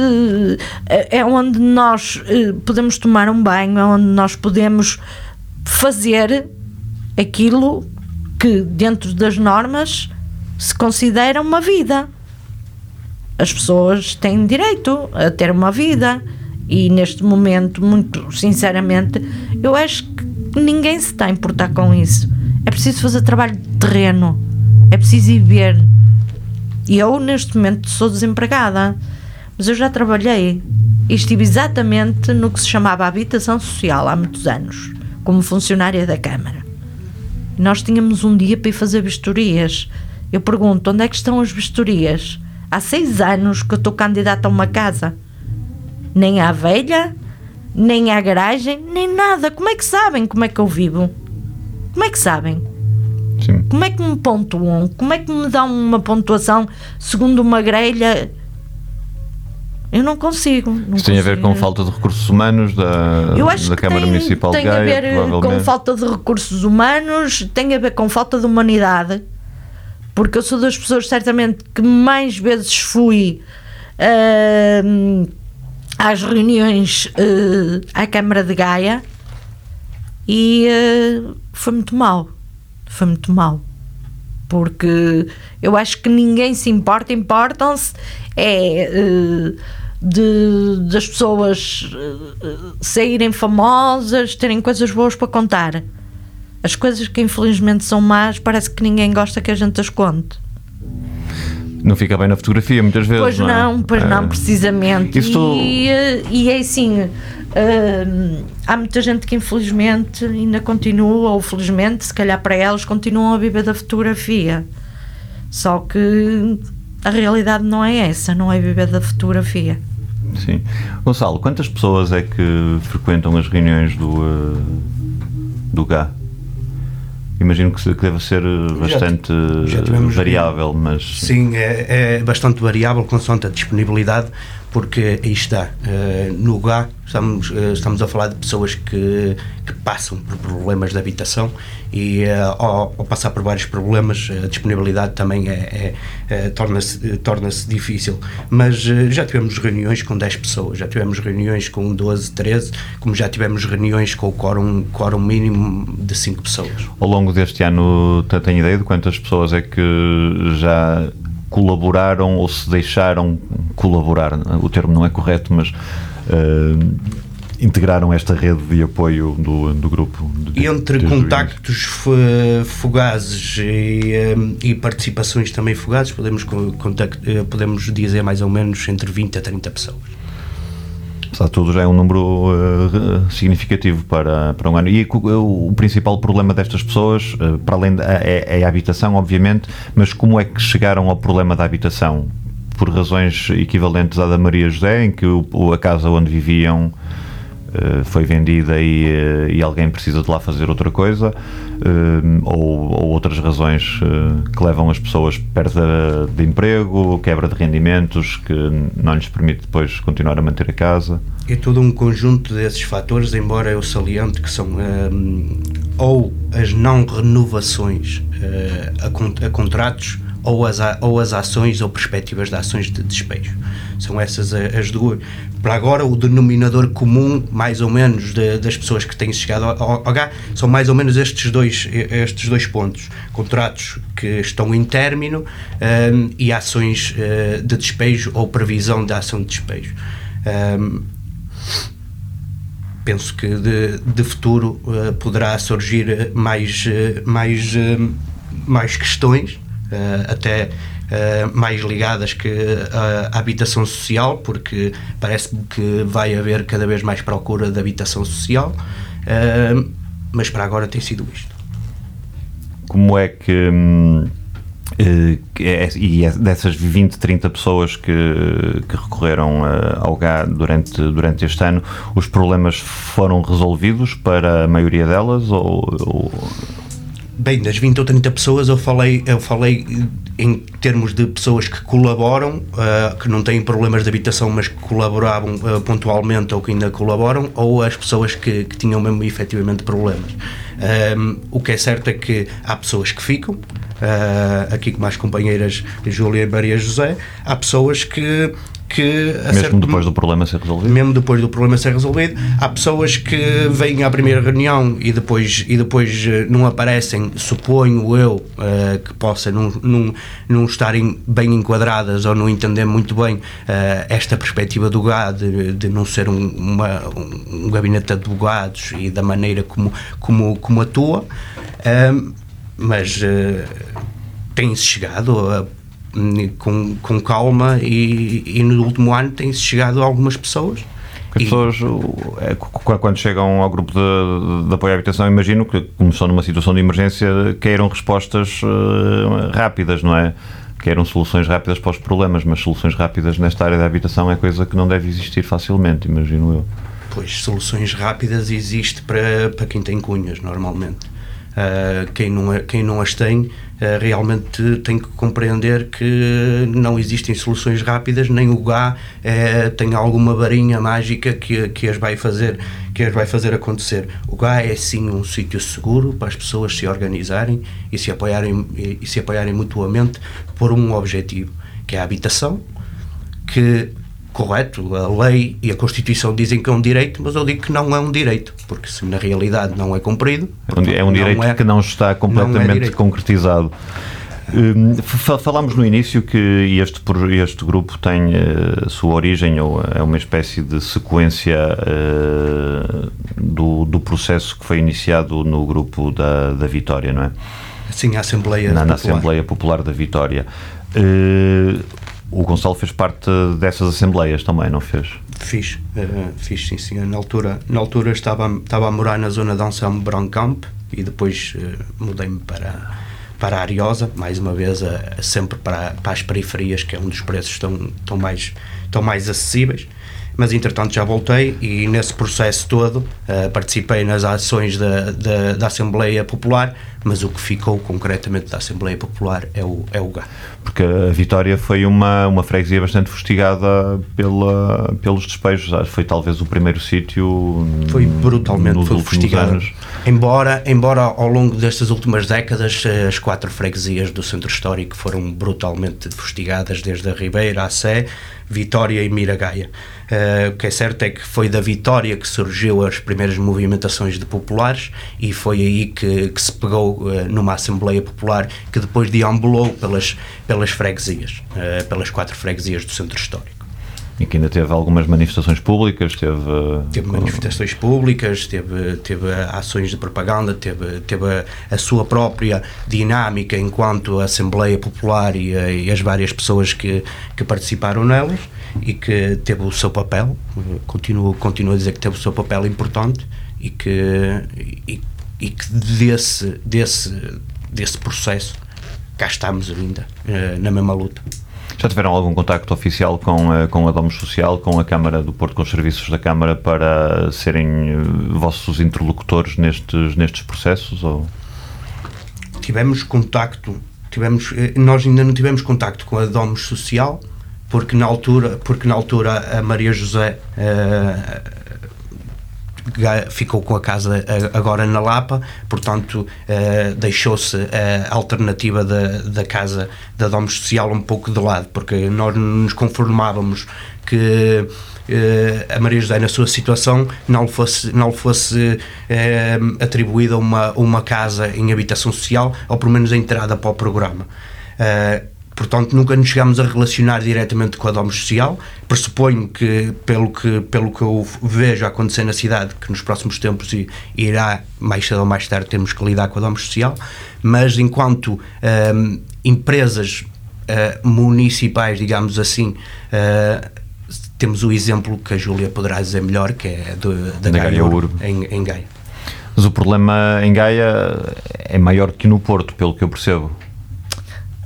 eh, é onde nós eh, podemos tomar um banho, é onde nós podemos fazer aquilo que dentro das normas se considera uma vida. As pessoas têm direito a ter uma vida e neste momento, muito sinceramente, eu acho que ninguém se está a importar com isso. É preciso fazer trabalho de terreno, é preciso ir ver. E eu, neste momento, sou desempregada, mas eu já trabalhei e estive exatamente no que se chamava habitação social há muitos anos, como funcionária da Câmara. Nós tínhamos um dia para ir fazer vistorias. Eu pergunto, onde é que estão as vistorias? Há seis anos que eu estou candidata a uma casa. Nem à velha, nem à garagem, nem nada. Como é que sabem como é que eu vivo? Como é que sabem? Sim. Como é que me pontuam? Como é que me dão uma pontuação segundo uma grelha? Eu não consigo. Não Isso tem a ver com consigo. falta de recursos humanos da, Eu acho da que Câmara tem, Municipal tem de Gaia, a ver com falta de recursos humanos, tem a ver com falta de humanidade, porque eu sou das pessoas certamente que mais vezes fui ahm, às reuniões eh, à Câmara de Gaia e eh, foi muito mal. Foi muito mal. Porque eu acho que ninguém se importa, importam-se é eh, de, das pessoas saírem famosas, terem coisas boas para contar. As coisas que infelizmente são más, parece que ninguém gosta que a gente as conte. Não fica bem na fotografia, muitas vezes. Pois não, é? não, pois É. não, precisamente. Isto- E, eh, e é assim, hum, há muita gente que infelizmente ainda continua, ou felizmente, se calhar para elas, continuam a viver da fotografia. Só que a realidade não é essa, não é viver da fotografia. Sim. Gonçalo, quantas pessoas é que frequentam as reuniões do, eh, do GA? Imagino que, que deve ser eh, bastante já tivemos variável, mas Sim, é, é bastante variável consoante a disponibilidade, porque aí está, uh, no GA estamos, uh, estamos a falar de pessoas que, que passam por problemas de habitação e uh, ao, ao, passar por vários problemas a disponibilidade também é, é, é torna-se torna difícil. Mas já tivemos reuniões com 10 pessoas, já tivemos reuniões com 12, 13, como já tivemos reuniões com o quórum, quórum mínimo de 5 pessoas. Ao longo deste ano, tem ideia de quantas pessoas é que já colaboraram ou se deixaram colaborar, o termo não é correto, mas uh, integraram esta rede de apoio do, do grupo? De, Entre contactos fugazes e, eh, e, participações também fugazes, podemos, contact, eh, podemos dizer mais ou menos entre 20 a 30 pessoas. Apesar de tudo, já é um número uh, significativo para, para um ano. E o, o principal problema destas pessoas, uh, para além da, é, é, a habitação, obviamente, mas como é que chegaram ao problema da habitação? Por razões equivalentes à da Maria José, em que o, a casa onde viviam foi vendida e, eh, e, alguém precisa de lá fazer outra coisa, eh, ou, ou outras razões que levam as pessoas perda de emprego, quebra de rendimentos, que não lhes permite depois continuar a manter a casa. É todo um conjunto desses fatores, embora eu saliente que são ou as não renovações uh, a, a contratos ou as, ou as ações ou perspectivas de ações de despejo. São essas as duas. Para agora, o denominador comum, mais ou menos, de, das pessoas que têm chegado ao H, são mais ou menos estes dois, estes dois pontos. Contratos que estão em término um, e ações uh, de despejo ou previsão de ação de despejo. Um, penso que de, de futuro uh, poderá surgir mais, uh, mais, mais questões até uh, mais ligadas que à habitação social, porque parece-me que vai haver cada vez mais procura de habitação social, mas para agora tem sido isto. Como é que. Hum, é, e é dessas 20, 30 pessoas que, que recorreram ao GA durante, durante este ano, os problemas foram resolvidos para a maioria delas? Ou, ou Bem, das 20 ou 30 pessoas eu falei, eu falei em termos de pessoas que colaboram, uh, que não têm problemas de habitação, mas que colaboravam uh, pontualmente ou que ainda colaboram, ou as pessoas que, que tinham mesmo efetivamente problemas. Um, o que é certo é que há pessoas que ficam, uh, aqui com mais companheiras Júlia e Maria José, há pessoas que que mesmo depois do problema ser resolvido? Mesmo depois do problema ser resolvido há pessoas que vêm à primeira reunião e depois e depois eh, não aparecem suponho eu uh, que possa não, não, não estarem bem enquadradas ou não entender muito bem uh, esta perspectiva do GA de, de não ser um, uma, um gabinete de advogados e da maneira como como, como atua uh, mas tem-se chegado a com, com calma e, e no último ano tem-se chegado a algumas pessoas as pessoas, é, quando chegam ao grupo de, de, apoio à habitação, imagino que, como estão numa situação de emergência, queiram respostas uh, rápidas, não é? Queiram soluções rápidas para os problemas, mas soluções rápidas nesta área da habitação é coisa que não deve existir facilmente, imagino eu. Pois, soluções rápidas existe para, para quem tem cunhas, normalmente. Uh, quem, não, quem não as tem realmente tem que compreender que não existem soluções rápidas, nem o GA é, tem alguma varinha mágica que, que, as vai fazer, que as vai fazer acontecer. O GA é sim um sítio seguro para as pessoas se organizarem e se apoiarem, e se apoiarem mutuamente por um objetivo, que é a habitação, que correto, a lei e a Constituição dizem que é um direito, mas eu digo que não é um direito, porque se na realidade não é cumprido. É um, é um direito é, que não está completamente não é concretizado. Um, falámos no início que este, este grupo tem uh, sua origem, ou é uma espécie de sequência uh, do, do processo que foi iniciado no grupo da, da Vitória, não é? Sim, a Assembleia na, Popular. Na Assembleia Popular da Vitória. Uh, o Gonçalo fez parte dessas assembleias também, não fez? Fiz, uh, fiz sim, sim. Na altura, na altura estava, estava a morar na zona de Anselmo Brancamp e depois uh, mudei-me para, para a Ariosa, mais uma vez uh, sempre para, para as periferias, que é um dos preços tão, tão, mais, tão mais acessíveis. Mas entretanto já voltei e nesse processo todo participei nas ações da, da, da Assembleia Popular mas o que ficou concretamente da Assembleia Popular é o, é o GA. Porque a Vitória foi uma, uma freguesia bastante fustigada pela, pelos despejos. Foi talvez o primeiro sítio. Foi brutalmente foi anos. Embora, embora ao longo destas últimas décadas eh, as quatro freguesias do centro histórico foram brutalmente fustigadas, desde a Ribeira, a Sé, Vitória e Miragaia. Eh, o que é certo é que foi da Vitória que surgiu as primeiras movimentações de populares e foi aí que, que se pegou eh, numa Assembleia Popular que depois deambulou pelas, pelas freguesias, eh, pelas quatro freguesias do centro histórico. E que ainda teve algumas manifestações públicas, teve. Teve manifestações públicas, teve, teve ações de propaganda, teve, teve a, a sua própria dinâmica enquanto Assembleia Popular e, a- e as várias pessoas que, que participaram nelas e que teve o seu papel, eh, continuo, continuo a dizer que teve o seu papel importante e que, e, e que desse, desse, desse processo cá estamos ainda, eh, na mesma luta. Já tiveram algum contacto oficial com, a- com a Domus Social, com a Câmara do Porto, com os serviços da Câmara para serem eh, vossos interlocutores nestes, nestes processos? Ou? tivemos contacto, tivemos, eh, nós ainda não tivemos contacto com a Domus Social, porque na altura, porque na altura a Maria José eh, ficou com a casa eh, agora na Lapa, portanto eh, deixou-se a alternativa da, da casa da Domus Social um pouco de lado, porque nós nos conformávamos que eh, a Maria José na sua situação não lhe fosse, não lhe fosse atribuída uma, uma casa em habitação social, ou pelo menos a entrada para o programa. Eh, Portanto, nunca nos chegámos a relacionar diretamente com a Domus Social. Pressuponho que, pelo que, pelo que eu vejo acontecer na cidade, que nos próximos tempos irá, mais cedo ou mais tarde, temos que lidar com a Domus Social. Mas, enquanto ehm, empresas eh, municipais, digamos assim, eh, temos o exemplo que a Júlia poderá dizer melhor, que é do, da Da Gaia Gaia Ouro, em, em Gaia. Mas o problema em Gaia é maior que no Porto, pelo que eu percebo.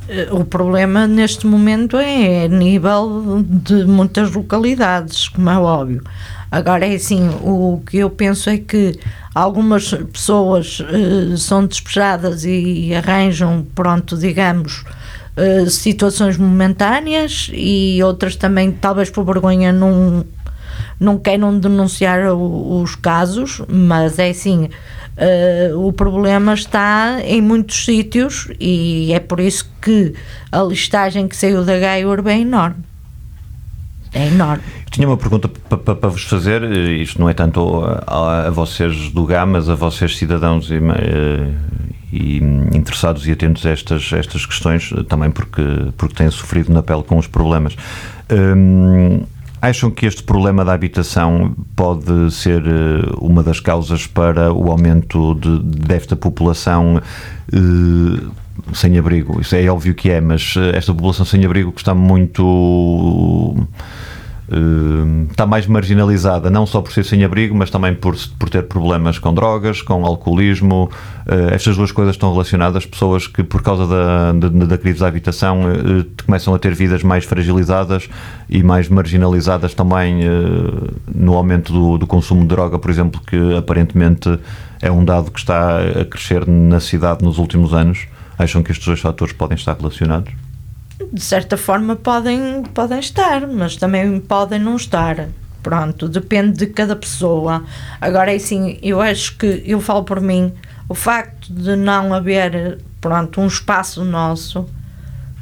Eh, O problema neste momento é a nível de muitas localidades, como é óbvio. Agora é assim, o que eu penso é que algumas pessoas eh, são despejadas e arranjam, pronto, digamos, eh, situações momentâneas e outras também, talvez por vergonha, não, não queiram denunciar o- os casos, mas é assim, eh, o problema está em muitos sítios e é por isso que a listagem que saiu da Gaia é enorme. É enorme. Tinha uma pergunta para vos fazer, eh, isto não é tanto a, a vocês do GAM, mas a vocês cidadãos e, eh, e interessados e atentos a estas, estas questões, eh, também porque, porque têm sofrido na pele com os problemas. Hum, acham que este problema da habitação pode ser eh, uma das causas para o aumento de, desta população eh, sem abrigo? Isso é óbvio que é, mas eh, esta população sem abrigo que está muito está mais marginalizada, não só por ser sem abrigo, mas também por, por ter problemas com drogas, com alcoolismo. Uh, estas duas coisas estão relacionadas. Pessoas que, por causa da, da, da crise da habitação, uh, começam a ter vidas mais fragilizadas e mais marginalizadas também uh, no aumento do, do consumo de droga, por exemplo, que aparentemente é um dado que está a crescer na cidade nos últimos anos. Acham que estes dois fatores podem estar relacionados? De certa forma podem, podem estar, mas também podem não estar. Pronto, depende de cada pessoa. Agora é assim, eu acho que, eu falo por mim, o facto de não haver, pronto, um espaço nosso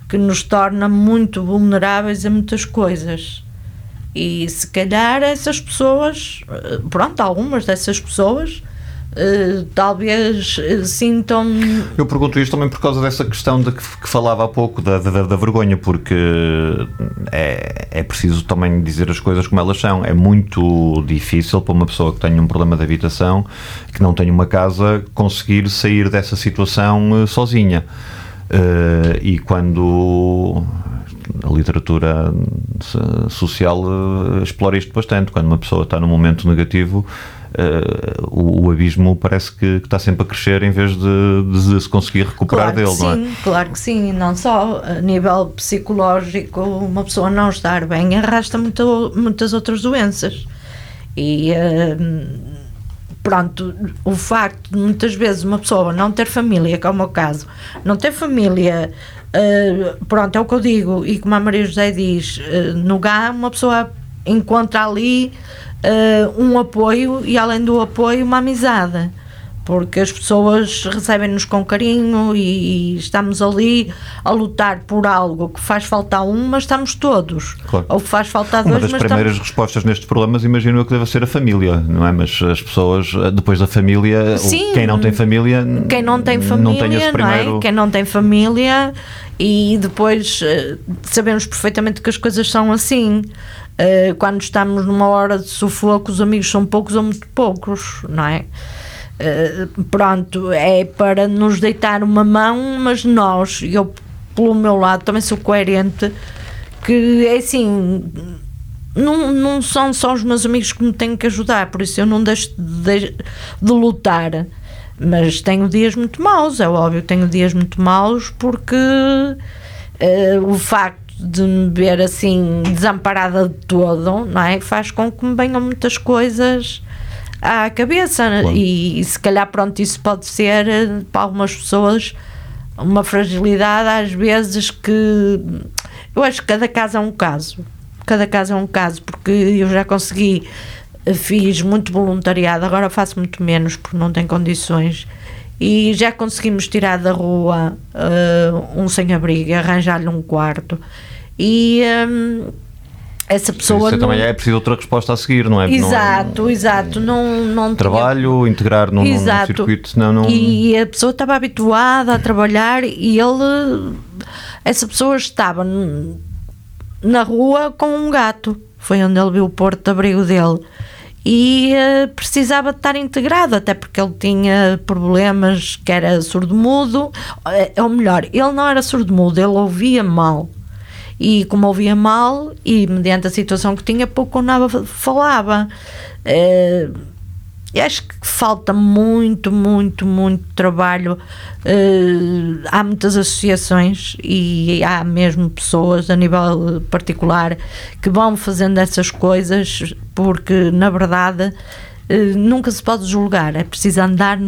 que nos torna muito vulneráveis a muitas coisas. E se calhar essas pessoas, eh, pronto, algumas dessas pessoas, eh, talvez eh, sintam Eu pergunto isto também por causa dessa questão de que, que falava há pouco, da, da, da vergonha, porque é, é preciso também dizer as coisas como elas são. É muito difícil para uma pessoa que tenha um problema de habitação, que não tenha uma casa, conseguir sair dessa situação eh, sozinha. E quando a literatura so- social explora isto bastante, quando uma pessoa está num momento negativo. Eh, o, o abismo parece que, que está sempre a crescer em vez de, de se conseguir recuperar claro dele, não é? sim, Claro que sim, não só a nível psicológico, uma pessoa não estar bem arrasta muito, muitas outras doenças. E hum, pronto, o facto de muitas vezes uma pessoa não ter família, que é o meu caso, não ter família, eh, pronto, é o que eu digo, e como a Maria José diz, eh, no GA uma pessoa encontra ali eh, um apoio e além do apoio uma amizade porque as pessoas recebem-nos com carinho e, e estamos ali a lutar por algo que faz falta um, mas estamos todos. Claro. Ou que faz falta Uma dois, das mas primeiras estamos... respostas nestes problemas, imagino eu que deve ser a família, não é? Mas as pessoas, eh, depois da família, Sim. quem não tem família. Quem não tem não família, tem esse não, primeiro. é? Quem não tem família e depois eh, sabemos perfeitamente que as coisas são assim. Eh, quando estamos numa hora de sufoco, os amigos são poucos ou muito poucos, não é? Eh, pronto, é para nos deitar uma mão, mas nós, eu pelo meu lado também sou coerente, que é assim, não, não são só os meus amigos que me têm que ajudar, por isso eu não deixo de, de lutar. Mas tenho dias muito maus, é óbvio, tenho dias muito maus porque eh, o facto de me ver assim desamparada de todo, não é? Faz com que me venham muitas coisas à cabeça e, se calhar pronto, isso pode ser eh, para algumas pessoas uma fragilidade às vezes que eu acho que cada caso é um caso. Cada caso é um caso porque eu já consegui eh, fiz muito voluntariado agora faço muito menos porque não tenho condições e já conseguimos tirar da rua eh, um sem-abrigo arranjar-lhe um quarto e hum, essa pessoa Isso não- também é preciso outra resposta a seguir, não é? Não é- exato, exato não, não tinha- Trabalho, integrar num, num Exato. circuito, senão não. E a pessoa estava habituada a trabalhar e ele, essa pessoa estava na rua com um gato. Foi onde ele viu o porto de abrigo dele. E eh, precisava de estar integrado, até porque ele tinha problemas que era surdo-mudo, eh, ou melhor, ele não era surdo-mudo, ele ouvia mal. E como ouvia mal, e mediante a situação que tinha, pouco ou nada falava. Eh, eu acho que falta muito, muito, muito trabalho. Eh, há muitas associações e há mesmo pessoas a nível particular que vão fazendo essas coisas porque, na verdade, eh, nunca se pode julgar. É preciso andar,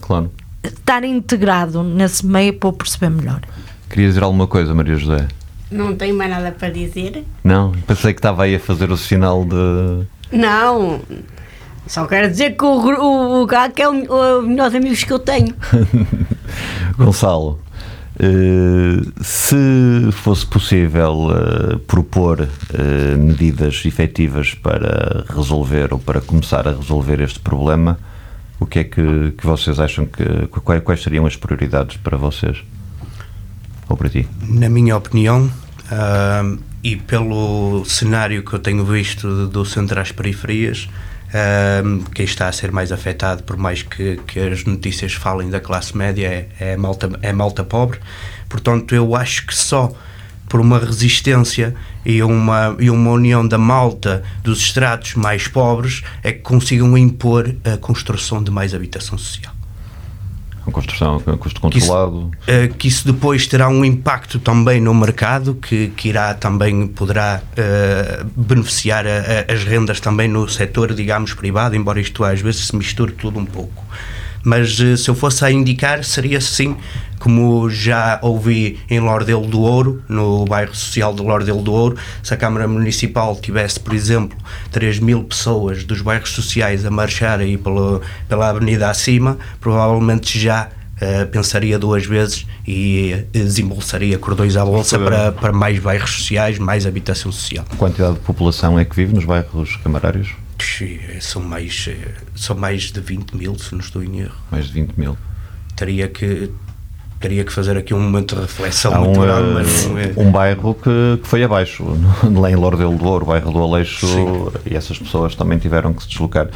Claro. estar integrado nesse meio para o perceber melhor. Queria dizer alguma coisa, Maria José? Não tenho mais nada para dizer. Não? Pensei que estava aí a fazer o sinal de. Não. Só quero dizer que o, o, o Gato é o, o melhor amigos que eu tenho. Gonçalo, eh, se fosse possível eh, propor eh, medidas efetivas para resolver ou para começar a resolver este problema, o que é que, que vocês acham que. Quais, quais seriam as prioridades para vocês? Ou para ti? Na minha opinião, ah, e pelo cenário que eu tenho visto do centro às periferias, ah, quem está a ser mais afetado, por mais que, que as notícias falem da classe média, é, é, malta, é malta pobre. Portanto, eu acho que só por uma resistência e uma, e uma união da malta dos estratos mais pobres é que consigam impor a construção de mais habitação social. Com construção, com custo Que isso- controlado? eh, que isso depois terá um impacto também no mercado, que, que irá também poderá eh, beneficiar a- a- as rendas também no setor, digamos, privado, embora isto às vezes se misture tudo um pouco. Mas eh, se eu fosse a indicar, seria sim, como já ouvi em Lordelo do Ouro, no bairro social de Lordelo do Ouro, se a Câmara Municipal tivesse, por exemplo, 3 mil pessoas dos bairros sociais a marchar aí pela, pela avenida acima, provavelmente já eh, pensaria duas vezes e eh, desembolsaria cordões à bolsa Sim. para, para mais bairros sociais, mais habitação social. Quantidade de população é que vive nos bairros camarários? Tch, São mais, eh, são mais de 20 mil, se não estou em erro. Mais de 20 mil. Teria que, teria que fazer aqui um momento de reflexão Há um, muito grande, eh, mas não é. um bairro que, que foi abaixo, lá em Lordelo do Ouro, o bairro do Aleixo, Sim. e essas pessoas também tiveram que se deslocar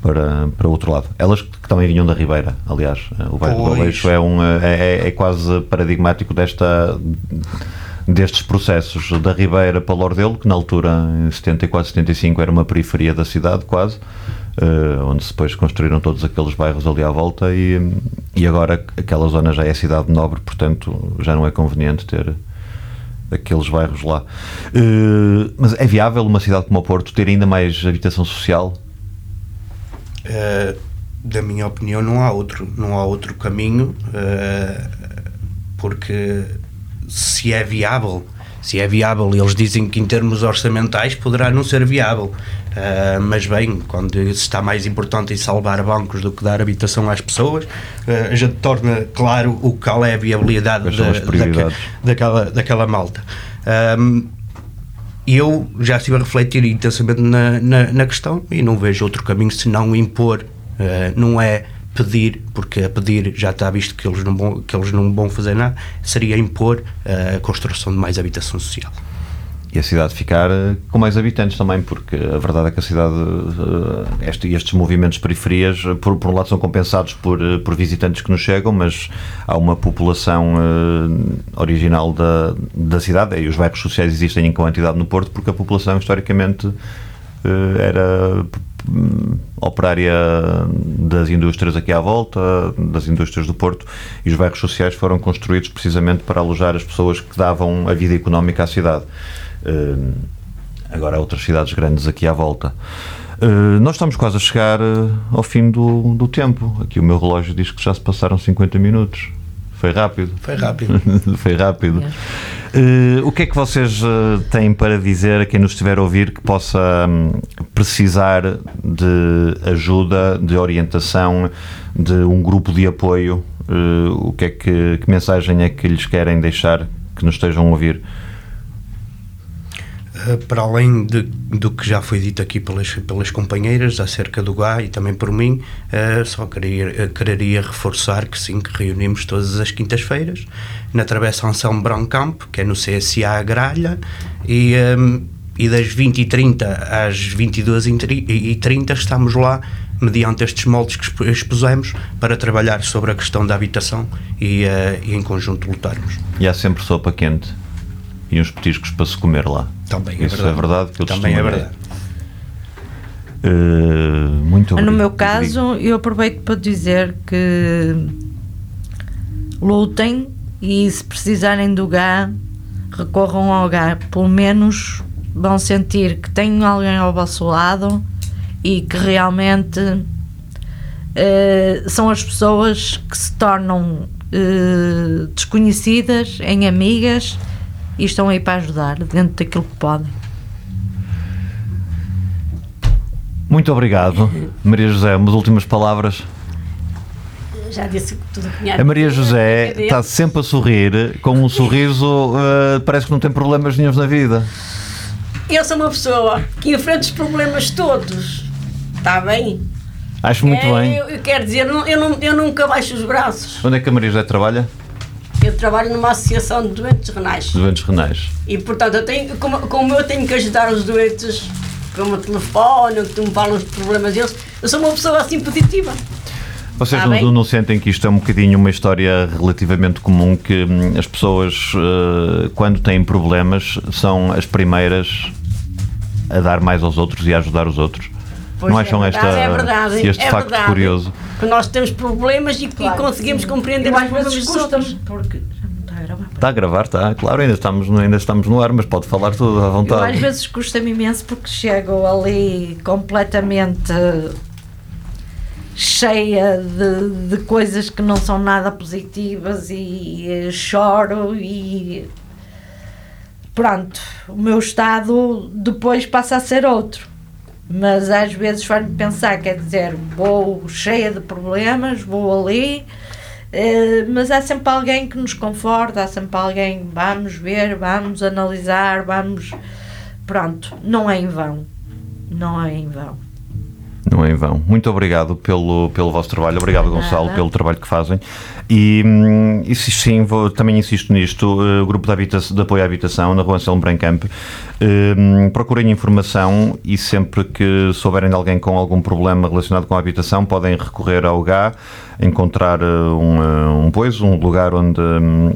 para, para o outro lado. Elas que também vinham da Ribeira, aliás. O bairro do Pois. Aleixo é, um, é, é- é quase paradigmático desta destes processos da Ribeira para Lordelo, que na altura, em 74, 75, era uma periferia da cidade quase, eh, onde depois construíram todos aqueles bairros ali à volta e, e agora aquela zona já é cidade nobre, portanto já não é conveniente ter aqueles bairros lá. Eh, mas é viável uma cidade como o Porto ter ainda mais habitação social? Eh, da minha opinião, não há outro, não há outro caminho, uh, porque se é viável, se é viável, eles dizem que em termos orçamentais poderá não ser viável. Uh, mas bem, quando se está mais importante em salvar bancos do que dar habitação às pessoas, uh, gente torna claro o qual é a viabilidade da, daquela, daquela, daquela malta. Um, eu já estive a refletir intensamente na, na, na, questão e não vejo outro caminho senão impor, uh, não é pedir, porque a pedir já está visto que eles não vão, que eles não vão fazer nada, seria impor a construção de mais habitação social. E a cidade ficar eh, com mais habitantes também, porque a verdade é que a cidade, eh, este, estes movimentos periferias, eh, por, por um lado, são compensados por, por visitantes que nos chegam, mas há uma população original da, da cidade, e os bairros sociais existem em quantidade no Porto, porque a população historicamente era operária das indústrias aqui à volta, das indústrias do Porto, e os bairros sociais foram construídos precisamente para alojar as pessoas que davam a vida económica à cidade. Uh, agora há outras cidades grandes aqui à volta. Uh, nós estamos quase a chegar ao fim do, do tempo. Aqui o meu relógio diz que já se passaram 50 minutos. Foi rápido. Foi rápido. Foi rápido. Uh, o que é que vocês têm para dizer a quem nos estiver a ouvir que possa um, precisar de ajuda, de orientação, de um grupo de apoio? o que é que, que mensagem é que lhes querem deixar que nos estejam a ouvir? Eh, para além de, do que já foi dito aqui pelas, pelas companheiras acerca do GA e também por mim, uh, só queria, quereria reforçar que sim, que reunimos todas as quintas-feiras na Travessa Anselmo Campo que é no CSA Gralha, e, ehm, e das 20h30 às 22h30 estamos lá mediante estes moldes que expusemos para trabalhar sobre a questão da habitação e, e em conjunto lutarmos. E há sempre sopa quente e uns petiscos para se comer lá. Também é Isso verdade. é verdade que eu Também é verdade. Uh, muito obrigado. No meu caso, eu aproveito para dizer que lutem e se precisarem do GA, recorram ao GA. Pelo menos vão sentir que têm alguém ao vosso lado e que realmente uh, são as pessoas que se tornam uh, desconhecidas em amigas e estão aí para ajudar dentro daquilo que podem. Muito obrigado, Maria José. Umas últimas palavras. Já disse tudo que tinha A Maria José está sempre a sorrir, com um sorriso, uh, parece que não tem problemas nenhum na vida. Eu sou uma pessoa que enfrenta os problemas todos. Está bem? Acho muito é, bem. Eu, eu, quero dizer, eu, não, eu nunca baixo os braços. Onde é que a Maria José trabalha? Eu trabalho numa associação de doentes renais. Doentes renais. E portanto, eu tenho, como, como eu tenho que ajudar os doentes, como telefone, que me falam os problemas deles, eu sou uma pessoa assim positiva. Vocês não, não, sentem que isto é um bocadinho uma história relativamente comum que hum, as pessoas, uh, quando têm problemas, são as primeiras a dar mais aos outros e a ajudar os outros? Pois não acham é esta, é verdade, este é facto verdade. curioso? Que nós temos problemas e, claro, e conseguimos sim. compreender os problemas dos outros. Porque está a gravar. Está a gravar, está, claro, ainda estamos, ainda estamos no ar, mas pode falar tudo à vontade. Eu, às vezes custa-me imenso porque chego ali completamente cheia de, de coisas que não são nada positivas e, e choro e pronto, o meu estado depois passa a ser outro mas às vezes faz-me pensar, quer dizer, vou cheia de problemas, vou ali, eh, mas há sempre alguém que nos conforta, há sempre alguém, vamos ver, vamos analisar, vamos. Pronto, não é em vão. Não é em vão. Não é em vão. Muito obrigado pelo, pelo vosso trabalho. Obrigado, Gonçalo, pelo trabalho que fazem. E, hum, e sim, vou, também insisto nisto, uh, o grupo de, habitação, de, apoio à habitação na rua Anselmo Brancamp, uh, procurem informação e sempre que souberem de alguém com algum problema relacionado com a habitação, podem recorrer ao GA, encontrar uh, um, um, pois, um lugar onde, um,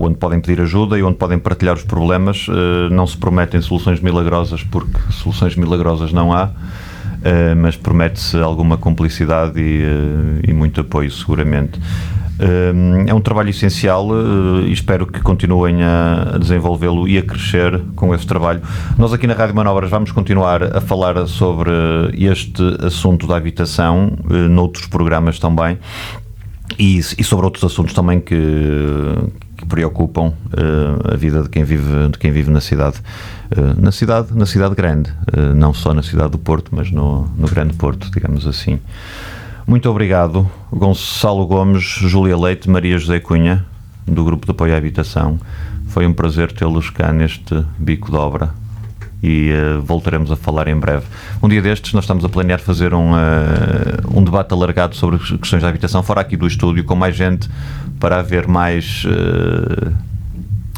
onde podem pedir ajuda e onde podem partilhar os problemas. Não se prometem soluções milagrosas, porque soluções milagrosas não há. Uh, mas promete-se alguma complicidade e, uh, e, muito apoio, seguramente. Eh, É um trabalho essencial eh, e espero que continuem a desenvolvê-lo e a crescer com esse trabalho. Nós aqui na Rádio Manobras vamos continuar a falar sobre este assunto da habitação, eh, noutros programas também, e, e sobre outros assuntos também que, que preocupam eh, a vida de quem vive, de quem vive na cidade. Na cidade, na cidade grande, não só na cidade do Porto, mas no, no grande Porto, digamos assim. Muito obrigado, Gonçalo Gomes, Júlia Leite, Maria José Cunha, do Grupo de Apoio à Habitação. Foi um prazer tê-los cá neste bico de obra e eh, voltaremos a falar em breve. Um dia destes, nós estamos a planear fazer um, eh, um debate alargado sobre questões da habitação, fora aqui do estúdio, com mais gente, para haver mais. eh,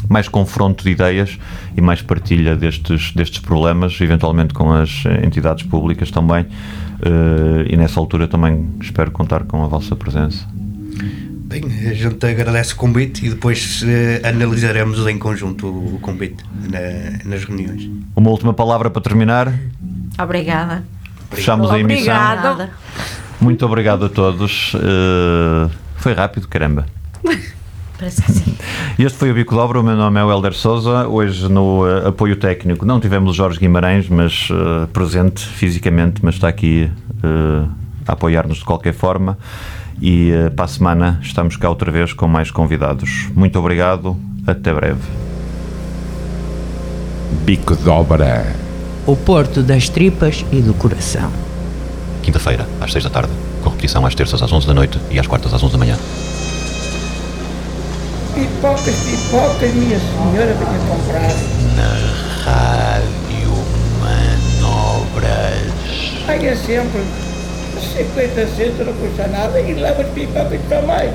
mais confronto de ideias e mais partilha destes, destes problemas, eventualmente com as entidades públicas também. Eh, e nessa altura também espero contar com a vossa presença. Bem, a gente agradece o convite e depois eh, analisaremos em conjunto o convite na- nas reuniões. Uma última palavra para terminar. Obrigada. Fechamos a emissão. Obrigado. Nada. Muito obrigado a todos. Eh, foi rápido, caramba. Parece que sim. Este foi o Bico de Obra, o meu nome é o Helder Souza. Hoje no eh, apoio técnico não tivemos Jorge Guimarães, mas eh, presente fisicamente, mas está aqui eh, a apoiar-nos de qualquer forma. E para a semana estamos cá outra vez com mais convidados. Muito obrigado, até breve. Bico de obra. O Porto das Tripas e do Coração. Quinta-feira, às 6 da tarde, com repetição às terças às 11 da noite e às quartas às 11 da manhã. Pipocas, pipocas, minha senhora venha comprar. Rádio Manobras. Paga sempre 50 centos, não custa nada, e leva as pipocas para mais.